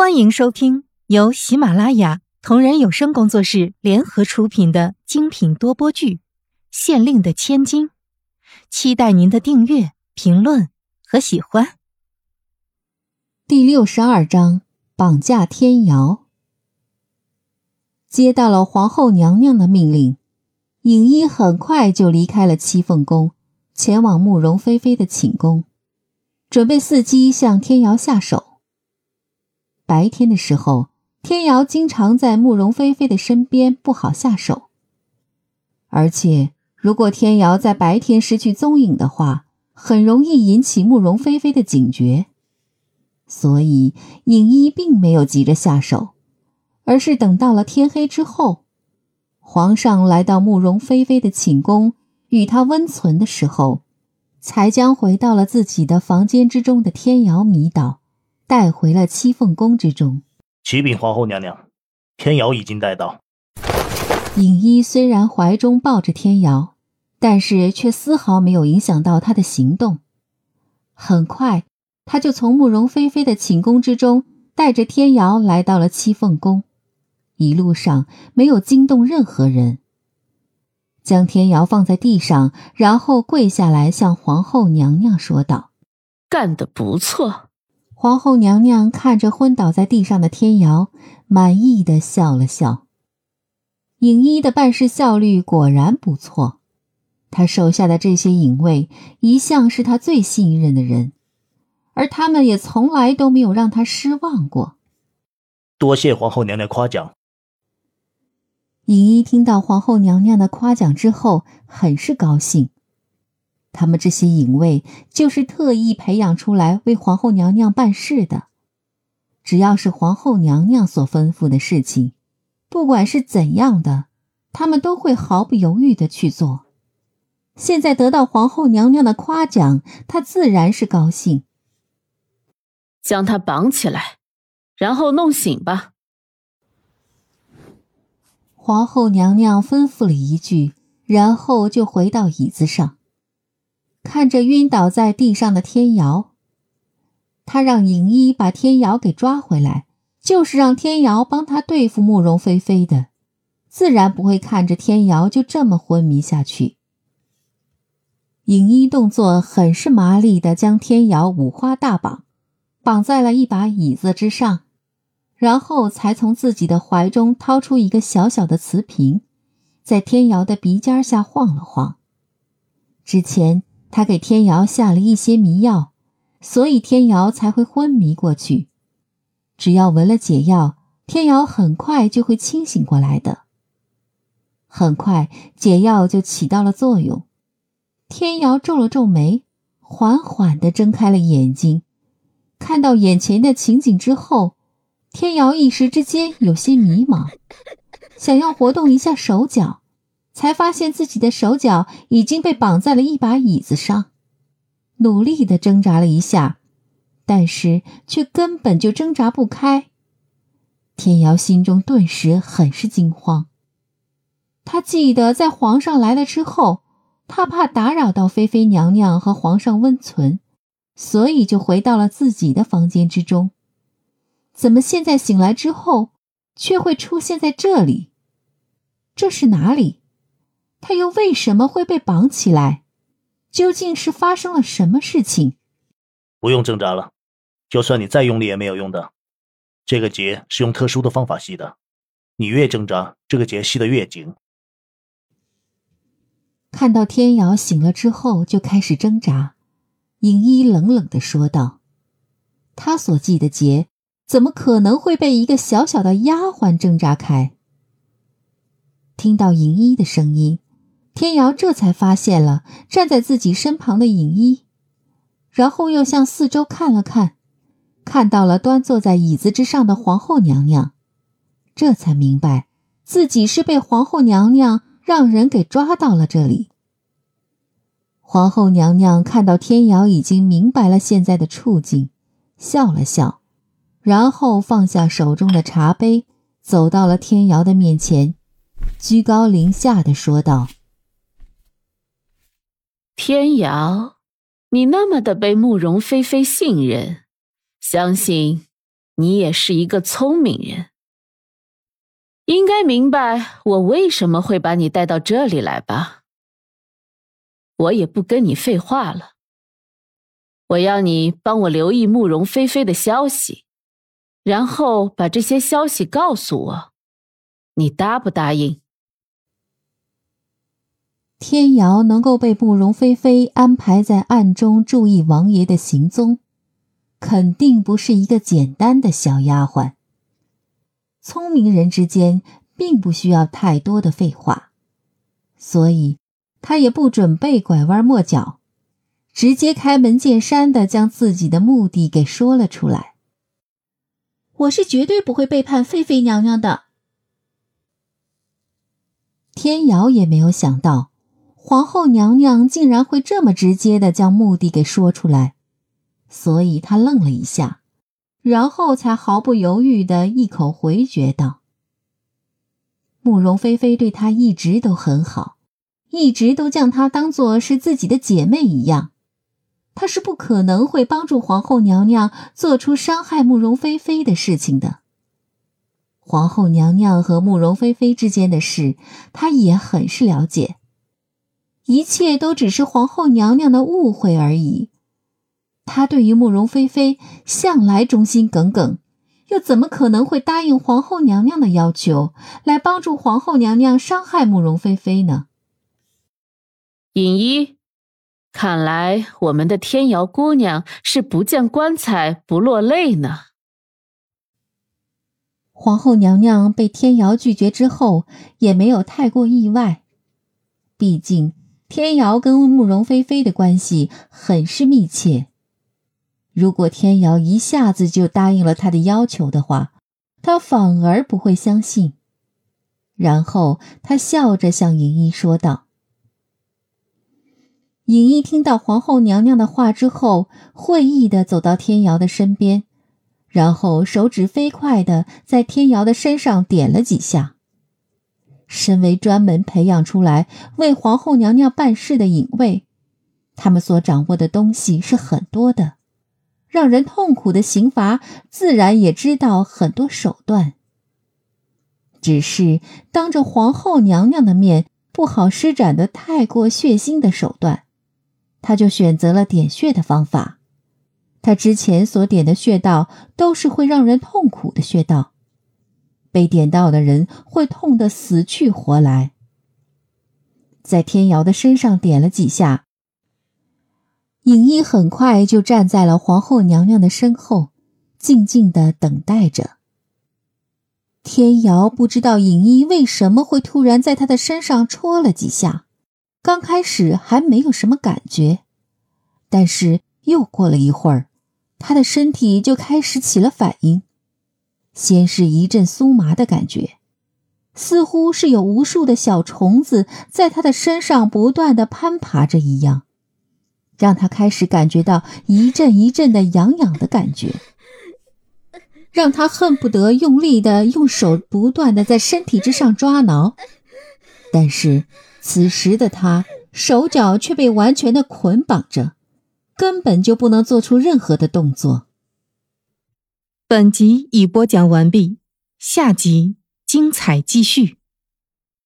欢迎收听由喜马拉雅同人有声工作室联合出品的精品多播剧《县令的千金》，期待您的订阅、评论和喜欢。第六十二章：绑架天瑶。接到了皇后娘娘的命令，影一很快就离开了七凤宫，前往慕容菲菲的寝宫，准备伺机向天瑶下手。白天的时候，天瑶经常在慕容菲菲的身边，不好下手。而且，如果天瑶在白天失去踪影的话，很容易引起慕容菲菲的警觉。所以，影一并没有急着下手，而是等到了天黑之后，皇上来到慕容菲菲的寝宫与她温存的时候，才将回到了自己的房间之中的天瑶迷倒。带回了七凤宫之中。启禀皇后娘娘，天瑶已经带到。影一虽然怀中抱着天瑶，但是却丝毫没有影响到他的行动。很快，他就从慕容菲菲的寝宫之中带着天瑶来到了七凤宫，一路上没有惊动任何人。将天瑶放在地上，然后跪下来向皇后娘娘说道：“干得不错。”皇后娘娘看着昏倒在地上的天瑶，满意的笑了笑。影一的办事效率果然不错，他手下的这些影卫一向是他最信任的人，而他们也从来都没有让他失望过。多谢皇后娘娘夸奖。影一听到皇后娘娘的夸奖之后，很是高兴。他们这些影卫就是特意培养出来为皇后娘娘办事的，只要是皇后娘娘所吩咐的事情，不管是怎样的，他们都会毫不犹豫的去做。现在得到皇后娘娘的夸奖，他自然是高兴。将他绑起来，然后弄醒吧。皇后娘娘吩咐了一句，然后就回到椅子上。看着晕倒在地上的天瑶，他让影一把天瑶给抓回来，就是让天瑶帮他对付慕容菲菲的，自然不会看着天瑶就这么昏迷下去。影一动作很是麻利的将天瑶五花大绑，绑在了一把椅子之上，然后才从自己的怀中掏出一个小小的瓷瓶，在天瑶的鼻尖下晃了晃，之前。他给天瑶下了一些迷药，所以天瑶才会昏迷过去。只要闻了解药，天瑶很快就会清醒过来的。很快，解药就起到了作用。天瑶皱了皱眉，缓缓地睁开了眼睛。看到眼前的情景之后，天瑶一时之间有些迷茫，想要活动一下手脚。才发现自己的手脚已经被绑在了一把椅子上，努力的挣扎了一下，但是却根本就挣扎不开。天瑶心中顿时很是惊慌。他记得在皇上来了之后，他怕打扰到菲菲娘娘和皇上温存，所以就回到了自己的房间之中。怎么现在醒来之后，却会出现在这里？这是哪里？他又为什么会被绑起来？究竟是发生了什么事情？不用挣扎了，就算你再用力也没有用的。这个结是用特殊的方法系的，你越挣扎，这个结系得越紧。看到天瑶醒了之后就开始挣扎，影一冷冷的说道：“他所系的结，怎么可能会被一个小小的丫鬟挣扎开？”听到影一的声音。天瑶这才发现了站在自己身旁的影一，然后又向四周看了看，看到了端坐在椅子之上的皇后娘娘，这才明白自己是被皇后娘娘让人给抓到了这里。皇后娘娘看到天瑶已经明白了现在的处境，笑了笑，然后放下手中的茶杯，走到了天瑶的面前，居高临下的说道。天瑶，你那么的被慕容菲菲信任，相信你也是一个聪明人，应该明白我为什么会把你带到这里来吧？我也不跟你废话了，我要你帮我留意慕容菲菲的消息，然后把这些消息告诉我，你答不答应？天瑶能够被慕容菲菲安排在暗中注意王爷的行踪。肯定不是一个简单的小丫鬟。聪明人之间并不需要太多的废话，所以他也不准备拐弯抹角，直接开门见山的将自己的目的给说了出来。我是绝对不会背叛菲菲娘娘的。天瑶也没有想到，皇后娘娘竟然会这么直接的将目的给说出来。所以他愣了一下，然后才毫不犹豫的一口回绝道：“慕容菲菲对他一直都很好，一直都将她当做是自己的姐妹一样，她是不可能会帮助皇后娘娘做出伤害慕容菲菲的事情的。皇后娘娘和慕容菲菲之间的事，她也很是了解，一切都只是皇后娘娘的误会而已。”她对于慕容菲菲向来忠心耿耿，又怎么可能会答应皇后娘娘的要求，来帮助皇后娘娘伤害慕容菲菲呢？尹一，看来我们的天瑶姑娘是不见棺材不落泪呢。皇后娘娘被天瑶拒绝之后，也没有太过意外，毕竟天瑶跟慕容菲菲的关系很是密切。如果天瑶一下子就答应了他的要求的话，他反而不会相信。然后他笑着向尹一说道：“尹一听到皇后娘娘的话之后，会意的走到天瑶的身边，然后手指飞快的在天瑶的身上点了几下。身为专门培养出来为皇后娘娘办事的隐卫，他们所掌握的东西是很多的。”让人痛苦的刑罚，自然也知道很多手段。只是当着皇后娘娘的面，不好施展的太过血腥的手段，他就选择了点穴的方法。他之前所点的穴道都是会让人痛苦的穴道，被点到的人会痛得死去活来。在天瑶的身上点了几下。尹一很快就站在了皇后娘娘的身后，静静的等待着。天瑶不知道尹一为什么会突然在他的身上戳了几下，刚开始还没有什么感觉，但是又过了一会儿，他的身体就开始起了反应，先是一阵酥麻的感觉，似乎是有无数的小虫子在他的身上不断的攀爬着一样。让他开始感觉到一阵一阵的痒痒的感觉，让他恨不得用力的用手不断的在身体之上抓挠，但是此时的他手脚却被完全的捆绑着，根本就不能做出任何的动作。本集已播讲完毕，下集精彩继续。